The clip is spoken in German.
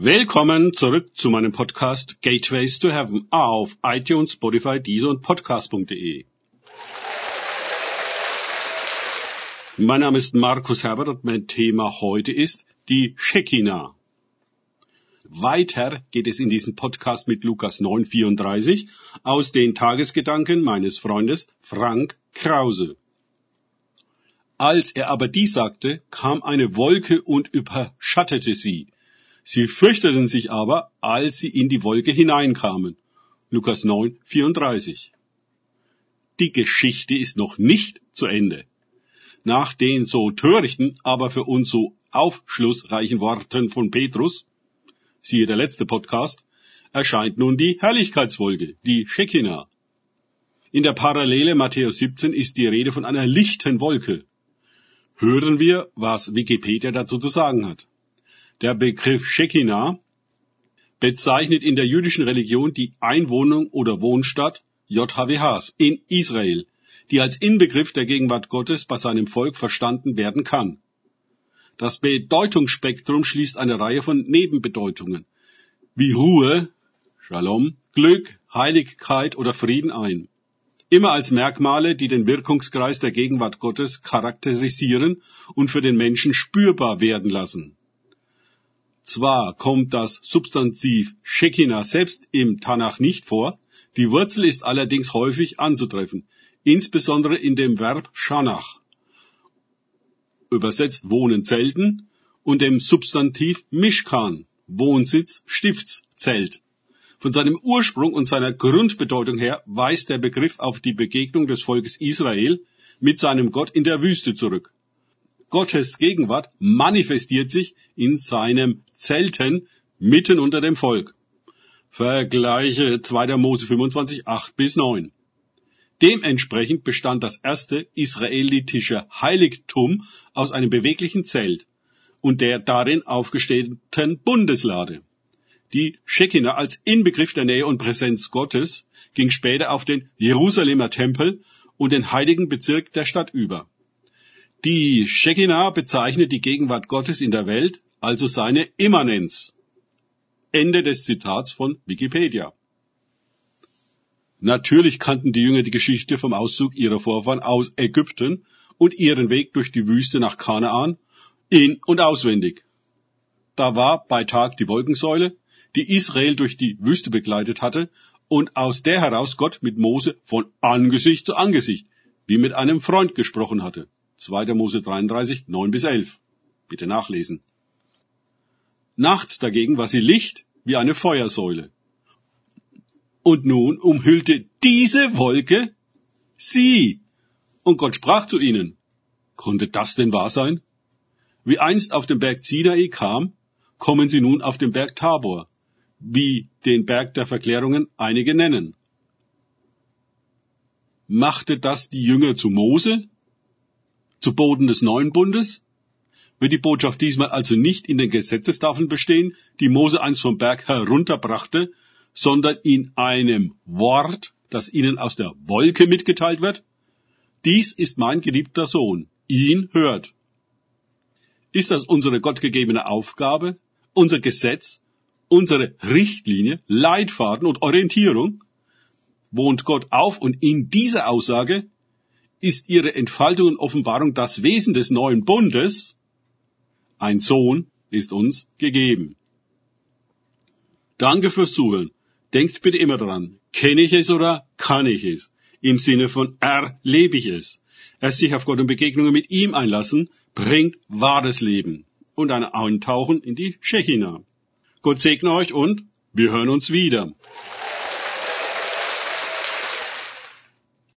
Willkommen zurück zu meinem Podcast Gateways to Heaven auf iTunes, Spotify, Deezer und Podcast.de. Mein Name ist Markus Herbert und mein Thema heute ist die Shekinah. Weiter geht es in diesem Podcast mit Lukas 9,34 aus den Tagesgedanken meines Freundes Frank Krause. Als er aber dies sagte, kam eine Wolke und überschattete sie. Sie fürchteten sich aber, als sie in die Wolke hineinkamen. Lukas 9, 34. Die Geschichte ist noch nicht zu Ende. Nach den so törichten, aber für uns so aufschlussreichen Worten von Petrus, siehe der letzte Podcast, erscheint nun die Herrlichkeitswolke, die Shekinah. In der Parallele Matthäus 17 ist die Rede von einer lichten Wolke. Hören wir, was Wikipedia dazu zu sagen hat. Der Begriff Shekinah bezeichnet in der jüdischen Religion die Einwohnung oder Wohnstadt JHWHs in Israel, die als Inbegriff der Gegenwart Gottes bei seinem Volk verstanden werden kann. Das Bedeutungsspektrum schließt eine Reihe von Nebenbedeutungen wie Ruhe, Shalom, Glück, Heiligkeit oder Frieden ein. Immer als Merkmale, die den Wirkungskreis der Gegenwart Gottes charakterisieren und für den Menschen spürbar werden lassen. Zwar kommt das Substantiv Shekinah selbst im Tanach nicht vor, die Wurzel ist allerdings häufig anzutreffen, insbesondere in dem Verb Shanach, übersetzt Wohnen Zelten, und dem Substantiv Mishkan, Wohnsitz, Stiftszelt. Von seinem Ursprung und seiner Grundbedeutung her weist der Begriff auf die Begegnung des Volkes Israel mit seinem Gott in der Wüste zurück. Gottes Gegenwart manifestiert sich in seinem Zelten mitten unter dem Volk. Vergleiche 2. Mose 25, 8 bis 9. Dementsprechend bestand das erste israelitische Heiligtum aus einem beweglichen Zelt und der darin aufgestellten Bundeslade. Die Shekinah als Inbegriff der Nähe und Präsenz Gottes ging später auf den Jerusalemer Tempel und den heiligen Bezirk der Stadt über. Die Shekinah bezeichnet die Gegenwart Gottes in der Welt, also seine Immanenz. Ende des Zitats von Wikipedia. Natürlich kannten die Jünger die Geschichte vom Auszug ihrer Vorfahren aus Ägypten und ihren Weg durch die Wüste nach Kanaan in und auswendig. Da war bei Tag die Wolkensäule, die Israel durch die Wüste begleitet hatte und aus der heraus Gott mit Mose von Angesicht zu Angesicht, wie mit einem Freund gesprochen hatte. 2. Mose 33, 9 bis 11. Bitte nachlesen. Nachts dagegen war sie Licht wie eine Feuersäule. Und nun umhüllte diese Wolke sie. Und Gott sprach zu ihnen. Konnte das denn wahr sein? Wie einst auf dem Berg Sinai kam, kommen sie nun auf den Berg Tabor, wie den Berg der Verklärungen einige nennen. Machte das die Jünger zu Mose, zu Boden des neuen Bundes? Wird die Botschaft diesmal also nicht in den Gesetzestafeln bestehen, die Mose einst vom Berg herunterbrachte, sondern in einem Wort, das ihnen aus der Wolke mitgeteilt wird? Dies ist mein geliebter Sohn. Ihn hört. Ist das unsere gottgegebene Aufgabe, unser Gesetz, unsere Richtlinie, Leitfaden und Orientierung? Wohnt Gott auf und in dieser Aussage ist ihre Entfaltung und Offenbarung das Wesen des neuen Bundes. Ein Sohn ist uns gegeben. Danke fürs Zuhören. Denkt bitte immer dran, kenne ich es oder kann ich es? Im Sinne von erlebe ich es. Erst sich auf Gott und Begegnungen mit ihm einlassen, bringt wahres Leben und ein Eintauchen in die Tschechina. Gott segne euch und wir hören uns wieder.